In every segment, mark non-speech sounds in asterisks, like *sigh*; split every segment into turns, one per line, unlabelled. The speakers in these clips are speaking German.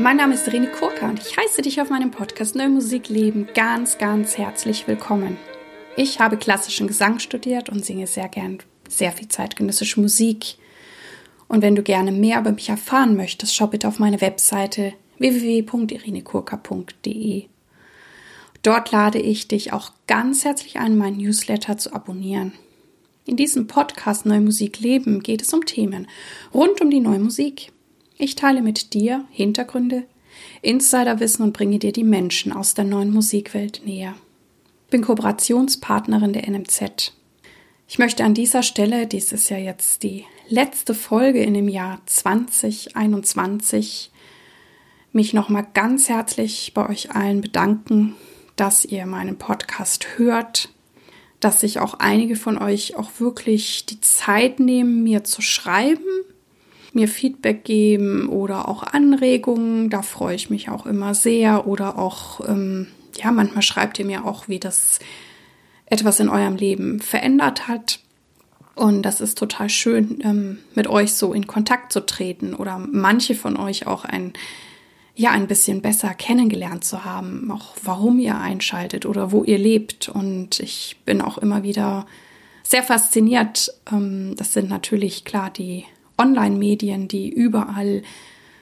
Mein Name ist Irene Kurka und ich heiße dich auf meinem Podcast Neue Musik Leben ganz, ganz herzlich willkommen. Ich habe klassischen Gesang studiert und singe sehr gern sehr viel zeitgenössische Musik. Und wenn du gerne mehr über mich erfahren möchtest, schau bitte auf meine Webseite www.irenekurka.de. Dort lade ich dich auch ganz herzlich ein, meinen Newsletter zu abonnieren. In diesem Podcast Neue Musik Leben geht es um Themen rund um die neue Musik. Ich teile mit dir Hintergründe, Insiderwissen und bringe dir die Menschen aus der neuen Musikwelt näher. Ich bin Kooperationspartnerin der NMZ. Ich möchte an dieser Stelle, dies ist ja jetzt die letzte Folge in dem Jahr 2021, mich nochmal ganz herzlich bei euch allen bedanken, dass ihr meinen Podcast hört, dass sich auch einige von euch auch wirklich die Zeit nehmen, mir zu schreiben, mir Feedback geben oder auch Anregungen. Da freue ich mich auch immer sehr. Oder auch, ähm, ja, manchmal schreibt ihr mir auch, wie das etwas in eurem Leben verändert hat. Und das ist total schön, ähm, mit euch so in Kontakt zu treten oder manche von euch auch ein ja ein bisschen besser kennengelernt zu haben, auch warum ihr einschaltet oder wo ihr lebt. Und ich bin auch immer wieder sehr fasziniert. Ähm, das sind natürlich klar die Online-Medien, die überall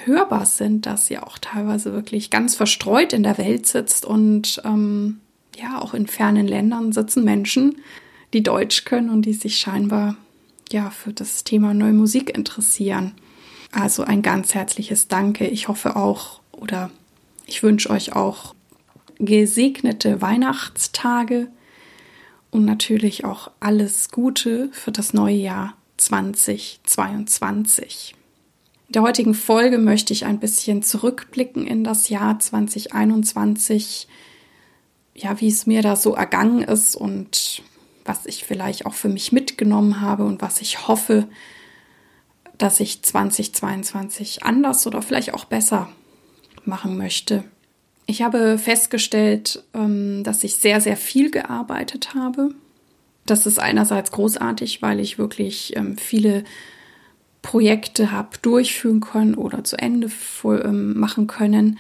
hörbar sind, dass ihr auch teilweise wirklich ganz verstreut in der Welt sitzt und ähm, ja, auch in fernen Ländern sitzen Menschen, die Deutsch können und die sich scheinbar ja für das Thema neue Musik interessieren. Also ein ganz herzliches Danke. Ich hoffe auch oder ich wünsche euch auch gesegnete Weihnachtstage und natürlich auch alles Gute für das neue Jahr 2022. In der heutigen Folge möchte ich ein bisschen zurückblicken in das Jahr 2021, ja, wie es mir da so ergangen ist und was ich vielleicht auch für mich mitgenommen habe und was ich hoffe, dass ich 2022 anders oder vielleicht auch besser machen möchte. Ich habe festgestellt, ähm, dass ich sehr, sehr viel gearbeitet habe. Das ist einerseits großartig, weil ich wirklich ähm, viele Projekte habe durchführen können oder zu Ende ähm, machen können.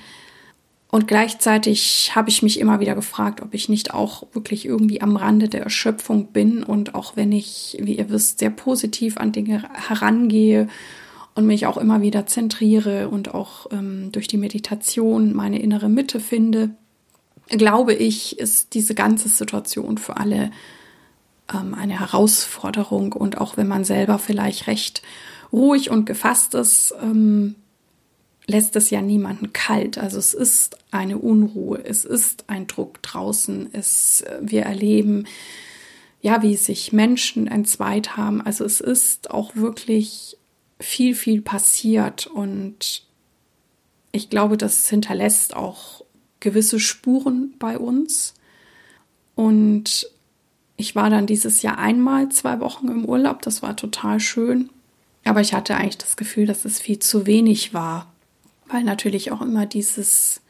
Und gleichzeitig habe ich mich immer wieder gefragt, ob ich nicht auch wirklich irgendwie am Rande der Erschöpfung bin und auch wenn ich, wie ihr wisst, sehr positiv an Dinge herangehe und mich auch immer wieder zentriere und auch ähm, durch die Meditation meine innere Mitte finde, glaube ich, ist diese ganze Situation für alle ähm, eine Herausforderung und auch wenn man selber vielleicht recht ruhig und gefasst ist, ähm, lässt es ja niemanden kalt. Also es ist eine Unruhe, es ist ein Druck draußen, es, wir erleben, ja, wie sich Menschen entzweit haben. Also es ist auch wirklich viel, viel passiert und ich glaube, das hinterlässt auch gewisse Spuren bei uns. Und ich war dann dieses Jahr einmal zwei Wochen im Urlaub, das war total schön. Aber ich hatte eigentlich das Gefühl, dass es viel zu wenig war weil natürlich auch immer dieses,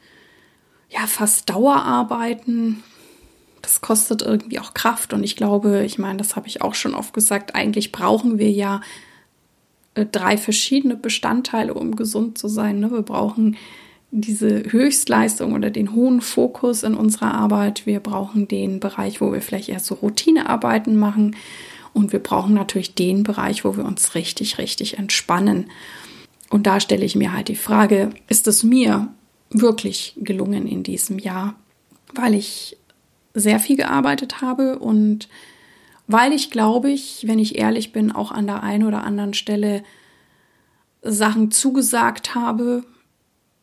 ja, fast Dauerarbeiten, das kostet irgendwie auch Kraft. Und ich glaube, ich meine, das habe ich auch schon oft gesagt, eigentlich brauchen wir ja äh, drei verschiedene Bestandteile, um gesund zu sein. Ne? Wir brauchen diese Höchstleistung oder den hohen Fokus in unserer Arbeit. Wir brauchen den Bereich, wo wir vielleicht eher so Routinearbeiten machen. Und wir brauchen natürlich den Bereich, wo wir uns richtig, richtig entspannen. Und da stelle ich mir halt die Frage, ist es mir wirklich gelungen in diesem Jahr, weil ich sehr viel gearbeitet habe und weil ich, glaube ich, wenn ich ehrlich bin, auch an der einen oder anderen Stelle Sachen zugesagt habe,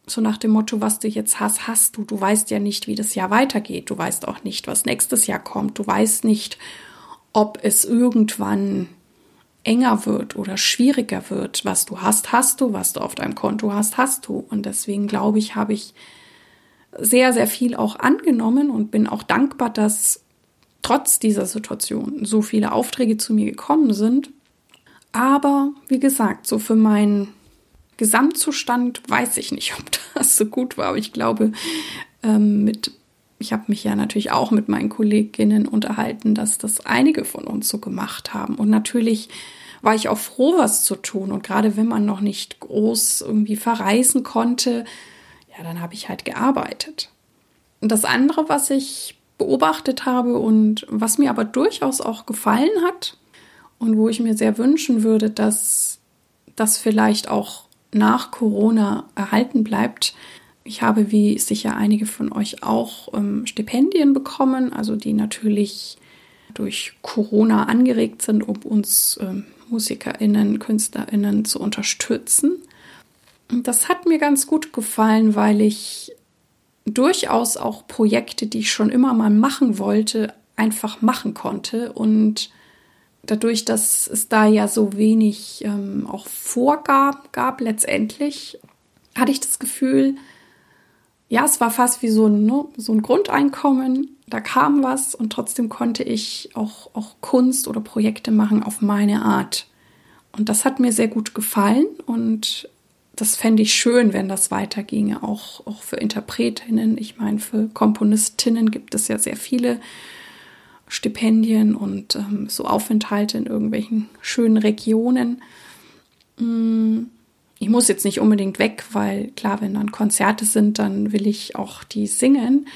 so nach dem Motto, was du jetzt hast, hast du. Du weißt ja nicht, wie das Jahr weitergeht. Du weißt auch nicht, was nächstes Jahr kommt. Du weißt nicht, ob es irgendwann enger wird oder schwieriger wird. Was du hast, hast du. Was du auf deinem Konto hast, hast du. Und deswegen glaube ich, habe ich sehr, sehr viel auch angenommen und bin auch dankbar, dass trotz dieser Situation so viele Aufträge zu mir gekommen sind. Aber wie gesagt, so für meinen Gesamtzustand weiß ich nicht, *laughs* ob das so gut war. Aber ich glaube, ähm, mit ich habe mich ja natürlich auch mit meinen Kolleginnen unterhalten, dass das einige von uns so gemacht haben. Und natürlich war ich auch froh, was zu tun. Und gerade wenn man noch nicht groß irgendwie verreisen konnte, ja, dann habe ich halt gearbeitet. Und das andere, was ich beobachtet habe und was mir aber durchaus auch gefallen hat und wo ich mir sehr wünschen würde, dass das vielleicht auch nach Corona erhalten bleibt. Ich habe, wie sicher einige von euch auch, ähm, Stipendien bekommen, also die natürlich durch Corona angeregt sind, um uns ähm, MusikerInnen, KünstlerInnen zu unterstützen. Das hat mir ganz gut gefallen, weil ich durchaus auch Projekte, die ich schon immer mal machen wollte, einfach machen konnte. Und dadurch, dass es da ja so wenig ähm, auch Vorgaben gab, letztendlich hatte ich das Gefühl, ja, es war fast wie so ein, ne, so ein Grundeinkommen. Da kam was und trotzdem konnte ich auch, auch Kunst oder Projekte machen auf meine Art. Und das hat mir sehr gut gefallen und das fände ich schön, wenn das weiterginge, auch, auch für Interpretinnen. Ich meine, für Komponistinnen gibt es ja sehr viele Stipendien und ähm, so Aufenthalte in irgendwelchen schönen Regionen. Mm, ich muss jetzt nicht unbedingt weg, weil klar, wenn dann Konzerte sind, dann will ich auch die singen.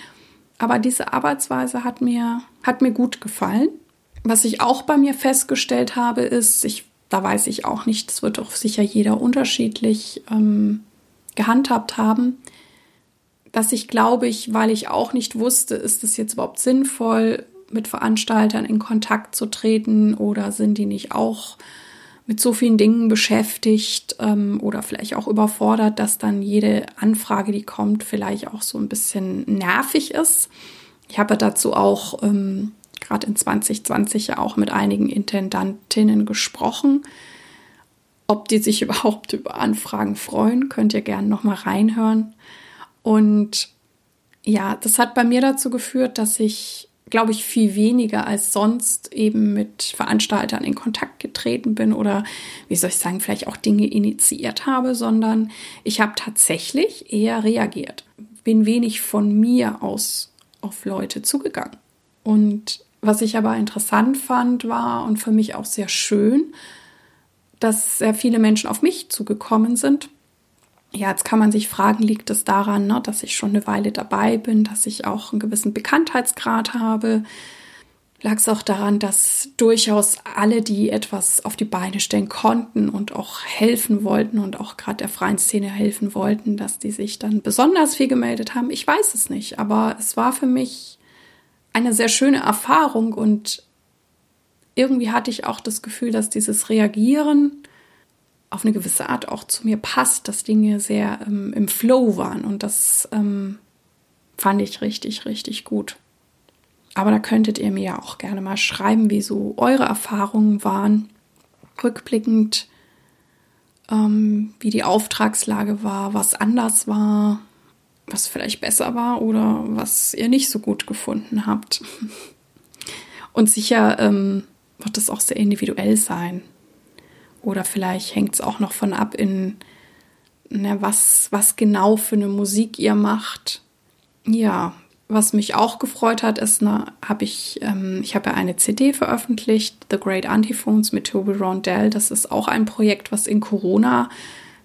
Aber diese Arbeitsweise hat mir, hat mir gut gefallen. Was ich auch bei mir festgestellt habe, ist, ich da weiß ich auch nicht, das wird auch sicher jeder unterschiedlich ähm, gehandhabt haben, dass ich glaube ich, weil ich auch nicht wusste, ist es jetzt überhaupt sinnvoll, mit Veranstaltern in Kontakt zu treten oder sind die nicht auch mit so vielen Dingen beschäftigt ähm, oder vielleicht auch überfordert, dass dann jede Anfrage, die kommt, vielleicht auch so ein bisschen nervig ist. Ich habe dazu auch ähm, gerade in 2020 ja auch mit einigen Intendantinnen gesprochen. Ob die sich *laughs* überhaupt über Anfragen freuen, könnt ihr gerne noch mal reinhören. Und ja, das hat bei mir dazu geführt, dass ich, glaube ich, viel weniger als sonst eben mit Veranstaltern in Kontakt getreten bin oder, wie soll ich sagen, vielleicht auch Dinge initiiert habe, sondern ich habe tatsächlich eher reagiert. Bin wenig von mir aus auf Leute zugegangen. Und was ich aber interessant fand, war und für mich auch sehr schön, dass sehr viele Menschen auf mich zugekommen sind. Ja, jetzt kann man sich fragen, liegt es daran, ne, dass ich schon eine Weile dabei bin, dass ich auch einen gewissen Bekanntheitsgrad habe? Lag es auch daran, dass durchaus alle, die etwas auf die Beine stellen konnten und auch helfen wollten und auch gerade der freien Szene helfen wollten, dass die sich dann besonders viel gemeldet haben? Ich weiß es nicht, aber es war für mich eine sehr schöne Erfahrung und irgendwie hatte ich auch das Gefühl, dass dieses Reagieren auf eine gewisse Art auch zu mir passt, dass Dinge sehr ähm, im Flow waren und das ähm, fand ich richtig, richtig gut. Aber da könntet ihr mir ja auch gerne mal schreiben, wie so eure Erfahrungen waren, rückblickend, ähm, wie die Auftragslage war, was anders war, was vielleicht besser war oder was ihr nicht so gut gefunden habt. *laughs* Und sicher ähm, wird es auch sehr individuell sein. Oder vielleicht hängt es auch noch von ab, in ne, was, was genau für eine Musik ihr macht. Ja, was mich auch gefreut hat, ist, ne, habe ich, ähm, ich habe ja eine CD veröffentlicht, The Great Antiphones mit Toby Rondell. Das ist auch ein Projekt, was in Corona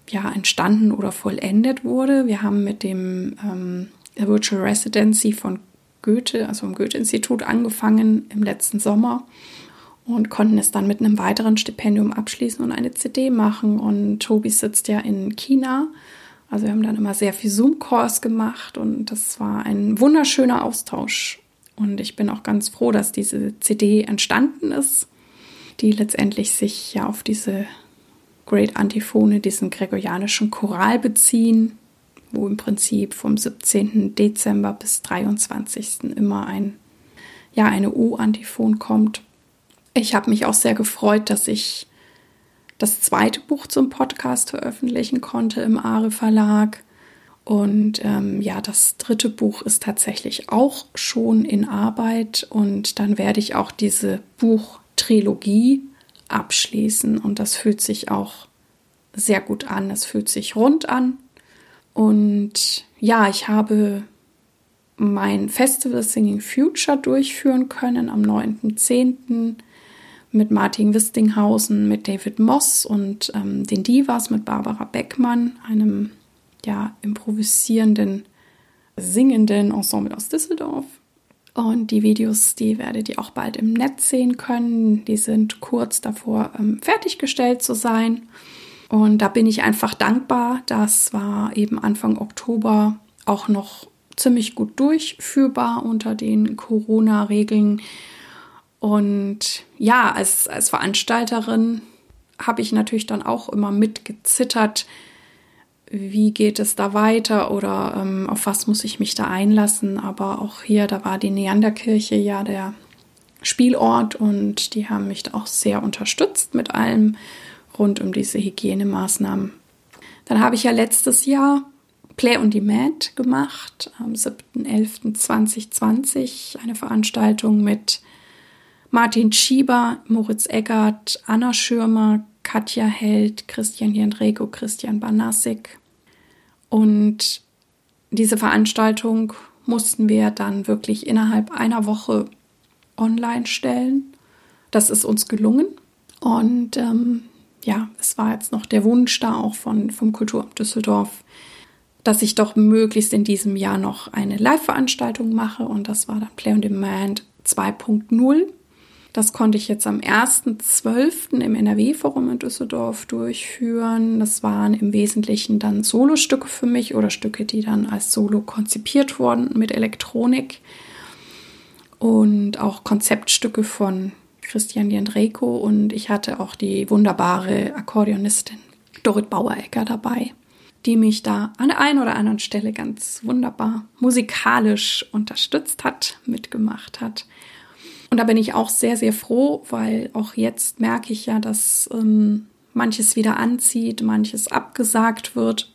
ja, entstanden oder vollendet wurde. Wir haben mit dem ähm, Virtual Residency von Goethe, also vom Goethe-Institut, angefangen im letzten Sommer und konnten es dann mit einem weiteren Stipendium abschließen und eine CD machen. Und Tobi sitzt ja in China. Also wir haben dann immer sehr viel Zoom-Calls gemacht und das war ein wunderschöner Austausch. Und ich bin auch ganz froh, dass diese CD entstanden ist, die letztendlich sich ja auf diese Great Antiphone, diesen gregorianischen Choral beziehen, wo im Prinzip vom 17. Dezember bis 23. immer ein, ja, eine U-Antiphon kommt. Ich habe mich auch sehr gefreut, dass ich das zweite Buch zum Podcast veröffentlichen konnte im Are Verlag. Und ähm, ja, das dritte Buch ist tatsächlich auch schon in Arbeit und dann werde ich auch diese Buchtrilogie abschließen. Und das fühlt sich auch sehr gut an. Es fühlt sich rund an. Und ja, ich habe mein Festival Singing Future durchführen können am 9.10. mit Martin Wistinghausen, mit David Moss und ähm, den Divas, mit Barbara Beckmann, einem ja, improvisierenden, singenden Ensemble aus Düsseldorf. Und die Videos, die werdet ihr auch bald im Netz sehen können. Die sind kurz davor, ähm, fertiggestellt zu sein. Und da bin ich einfach dankbar. Das war eben Anfang Oktober auch noch ziemlich gut durchführbar unter den Corona-Regeln. Und ja, als, als Veranstalterin habe ich natürlich dann auch immer mitgezittert, wie geht es da weiter oder ähm, auf was muss ich mich da einlassen. Aber auch hier, da war die Neanderkirche ja der Spielort und die haben mich da auch sehr unterstützt mit allem rund um diese Hygienemaßnahmen. Dann habe ich ja letztes Jahr Play on Demand gemacht, am 7.11.2020, eine Veranstaltung mit Martin Schieber, Moritz Eggert, Anna Schirmer, Katja Held, Christian Jendrego, Christian Banassik. Und diese Veranstaltung mussten wir dann wirklich innerhalb einer Woche online stellen. Das ist uns gelungen. Und ähm, ja, es war jetzt noch der Wunsch da auch von, vom Kulturamt Düsseldorf, dass ich doch möglichst in diesem Jahr noch eine Live-Veranstaltung mache. Und das war dann Play on Demand 2.0. Das konnte ich jetzt am 1.12. im NRW-Forum in Düsseldorf durchführen. Das waren im Wesentlichen dann Solostücke für mich oder Stücke, die dann als Solo konzipiert wurden mit Elektronik und auch Konzeptstücke von Christian Jendreko und ich hatte auch die wunderbare Akkordeonistin Dorit Bauerecker dabei, die mich da an der einen oder anderen Stelle ganz wunderbar musikalisch unterstützt hat, mitgemacht hat. Und da bin ich auch sehr, sehr froh, weil auch jetzt merke ich ja, dass ähm, manches wieder anzieht, manches abgesagt wird,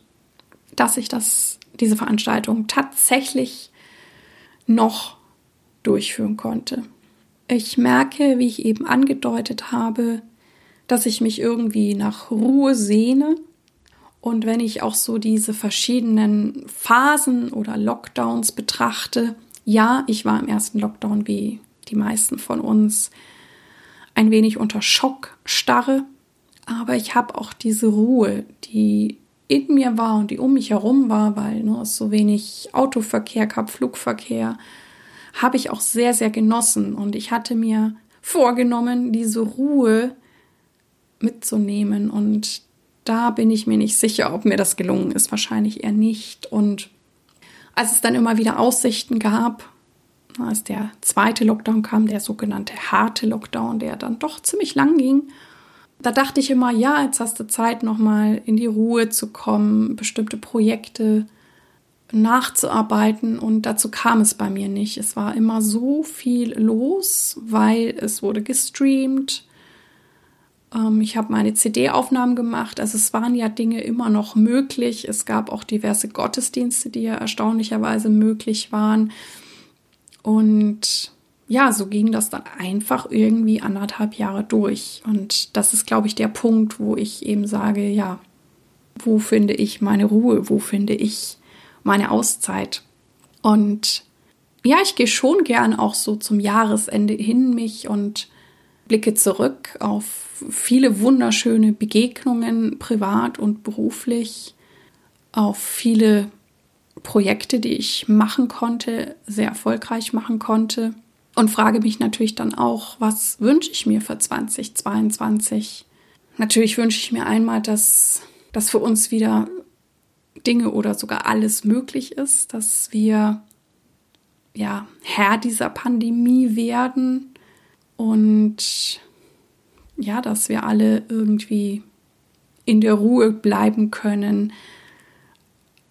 dass ich das, diese Veranstaltung tatsächlich noch durchführen konnte. Ich merke, wie ich eben angedeutet habe, dass ich mich irgendwie nach Ruhe sehne. Und wenn ich auch so diese verschiedenen Phasen oder Lockdowns betrachte, ja, ich war im ersten Lockdown wie die meisten von uns ein wenig unter Schockstarre. Aber ich habe auch diese Ruhe, die in mir war und die um mich herum war, weil nur es so wenig Autoverkehr gab, Flugverkehr, habe ich auch sehr, sehr genossen. Und ich hatte mir vorgenommen, diese Ruhe mitzunehmen. Und da bin ich mir nicht sicher, ob mir das gelungen ist. Wahrscheinlich eher nicht. Und als es dann immer wieder Aussichten gab, als der zweite Lockdown kam, der sogenannte harte Lockdown, der dann doch ziemlich lang ging, da dachte ich immer, ja, jetzt hast du Zeit, nochmal in die Ruhe zu kommen, bestimmte Projekte nachzuarbeiten und dazu kam es bei mir nicht. Es war immer so viel los, weil es wurde gestreamt. Ähm, ich habe meine CD-Aufnahmen gemacht. Also es waren ja Dinge immer noch möglich. Es gab auch diverse Gottesdienste, die ja erstaunlicherweise möglich waren. Und ja, so ging das dann einfach irgendwie anderthalb Jahre durch. Und das ist, glaube ich, der Punkt, wo ich eben sage, ja, wo finde ich meine Ruhe? Wo finde ich meine Auszeit? Und ja, ich gehe schon gern auch so zum Jahresende hin mich und blicke zurück auf viele wunderschöne Begegnungen, privat und beruflich, auf viele Projekte, die ich machen konnte, sehr erfolgreich machen konnte. Und frage mich natürlich dann auch, was wünsche ich mir für 2022? Natürlich wünsche ich mir einmal, dass, dass für uns wieder Dinge oder sogar alles möglich ist, dass wir ja Herr dieser Pandemie werden und ja, dass wir alle irgendwie in der Ruhe bleiben können,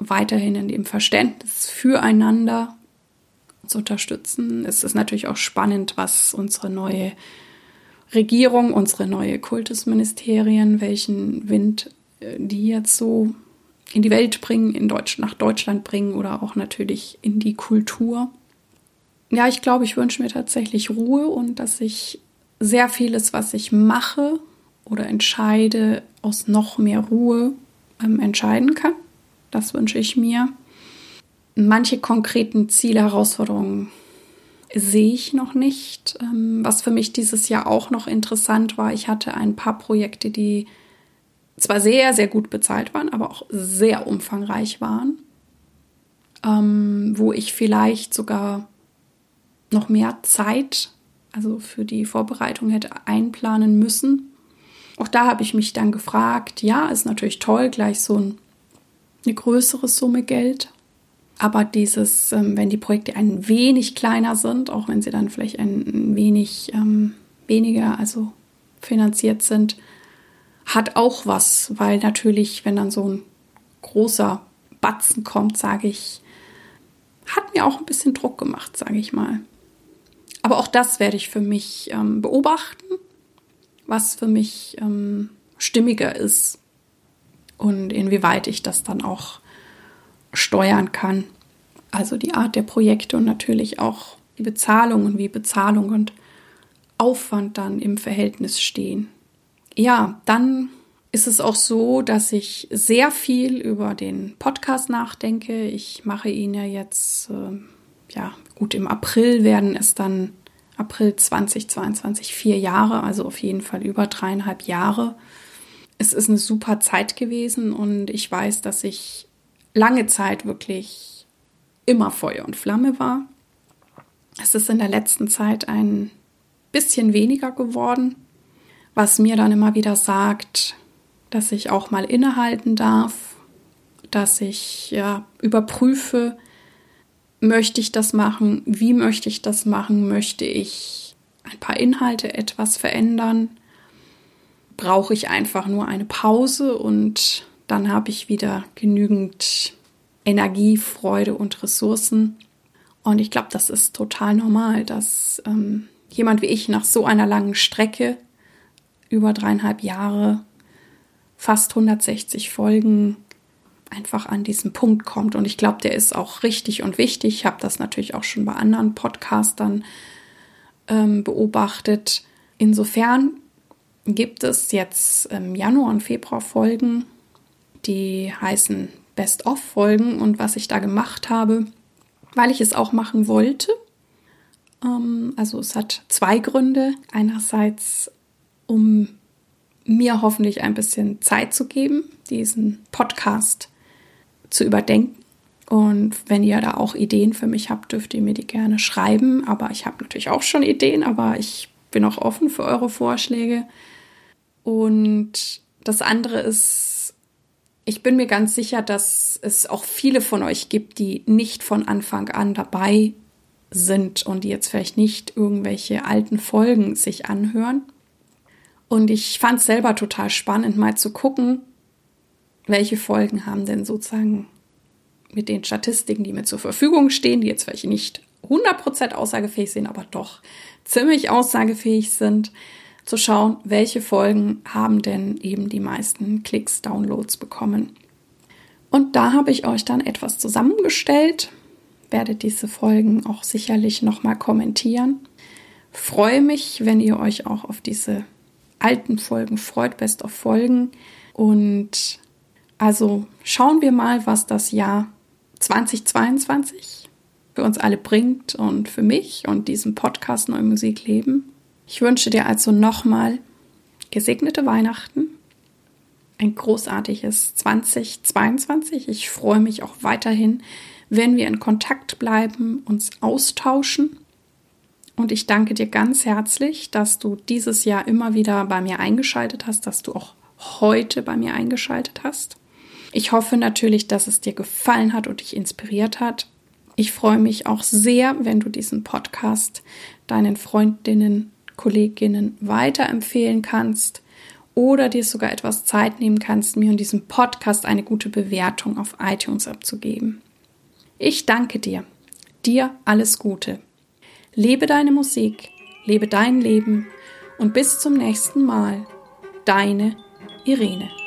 weiterhin in dem Verständnis füreinander zu unterstützen. Es ist natürlich auch spannend, was unsere neue Regierung, unsere neue Kultusministerien, welchen Wind äh, die jetzt so in die Welt bringen, in Deutsch, nach Deutschland bringen oder auch natürlich in die Kultur. Ja, ich glaube, ich wünsche mir tatsächlich Ruhe und dass ich sehr vieles, was ich mache oder entscheide, aus noch mehr Ruhe ähm, entscheiden kann. Das wünsche ich mir. Manche konkreten Ziele, Herausforderungen sehe ich noch nicht. Ähm, was für mich dieses Jahr auch noch interessant war, ich hatte ein paar Projekte, die zwar sehr, sehr gut bezahlt waren, aber auch sehr umfangreich waren, ähm, wo ich vielleicht sogar noch mehr Zeit, also für die Vorbereitung hätte einplanen müssen. Auch da habe ich mich dann gefragt, ja, ist natürlich toll, gleich so ein, eine größere Summe Geld. Aber dieses, ähm, wenn die Projekte ein wenig kleiner sind, auch wenn sie dann vielleicht ein wenig ähm, weniger, also finanziert sind, hat auch was, weil natürlich, wenn dann so ein großer Batzen kommt, sage ich, hat mir auch ein bisschen Druck gemacht, sage ich mal. Aber auch das werde ich für mich ähm, beobachten, was für mich ähm, stimmiger ist und inwieweit ich das dann auch steuern kann. Also die Art der Projekte und natürlich auch die Bezahlung und wie Bezahlung und Aufwand dann im Verhältnis stehen. Ja, dann ist es auch so, dass ich sehr viel über den Podcast nachdenke. Ich mache ihn ja jetzt, äh, ja, gut, im April werden es dann April 2022 vier Jahre, also auf jeden Fall über dreieinhalb Jahre. Es ist eine super Zeit gewesen und ich weiß, dass ich lange Zeit wirklich immer Feuer und Flamme war. Es ist in der letzten Zeit ein bisschen weniger geworden, was mir dann immer wieder sagt, dass ich auch mal innehalten darf, dass ich ja überprüfe, möchte ich das machen, wie möchte ich das machen, möchte ich ein paar Inhalte etwas verändern, brauche ich einfach nur eine Pause und dann habe ich wieder genügend Energie, Freude und Ressourcen. Und ich glaube, das ist total normal, dass ähm, jemand wie ich nach so einer langen Strecke über dreieinhalb Jahre fast 160 Folgen einfach an diesen Punkt kommt. Und ich glaube, der ist auch richtig und wichtig. Ich habe das natürlich auch schon bei anderen Podcastern ähm, beobachtet. Insofern gibt es jetzt im Januar und Februar Folgen, die heißen Best-of-Folgen. Und was ich da gemacht habe, weil ich es auch machen wollte, ähm, also es hat zwei Gründe. Einerseits, um mir hoffentlich ein bisschen Zeit zu geben, diesen Podcast zu überdenken. Und wenn ihr da auch Ideen für mich habt, dürft ihr mir die gerne schreiben. Aber ich habe natürlich auch schon Ideen, aber ich bin auch offen für eure Vorschläge. Und das andere ist, ich bin mir ganz sicher, dass es auch viele von euch gibt, die nicht von Anfang an dabei sind und die jetzt vielleicht nicht irgendwelche alten Folgen sich anhören. Und ich fand es selber total spannend, mal zu gucken, welche Folgen haben denn sozusagen mit den Statistiken, die mir zur Verfügung stehen, die jetzt vielleicht nicht 100% aussagefähig sind, aber doch ziemlich aussagefähig sind, zu schauen, welche Folgen haben denn eben die meisten Klicks, Downloads bekommen. Und da habe ich euch dann etwas zusammengestellt, werde diese Folgen auch sicherlich nochmal kommentieren. Freue mich, wenn ihr euch auch auf diese alten Folgen freut, best of Folgen. Und also schauen wir mal, was das Jahr 2022 für uns alle bringt und für mich und diesen Podcast Neue Musik leben. Ich wünsche dir also nochmal gesegnete Weihnachten, ein großartiges 2022. Ich freue mich auch weiterhin, wenn wir in Kontakt bleiben, uns austauschen und ich danke dir ganz herzlich, dass du dieses Jahr immer wieder bei mir eingeschaltet hast, dass du auch heute bei mir eingeschaltet hast. Ich hoffe natürlich, dass es dir gefallen hat und dich inspiriert hat. Ich freue mich auch sehr, wenn du diesen Podcast deinen Freundinnen, Kolleginnen weiterempfehlen kannst oder dir sogar etwas Zeit nehmen kannst, mir in diesem Podcast eine gute Bewertung auf iTunes abzugeben. Ich danke dir. Dir alles Gute. Lebe deine Musik, lebe dein Leben und bis zum nächsten Mal. Deine Irene.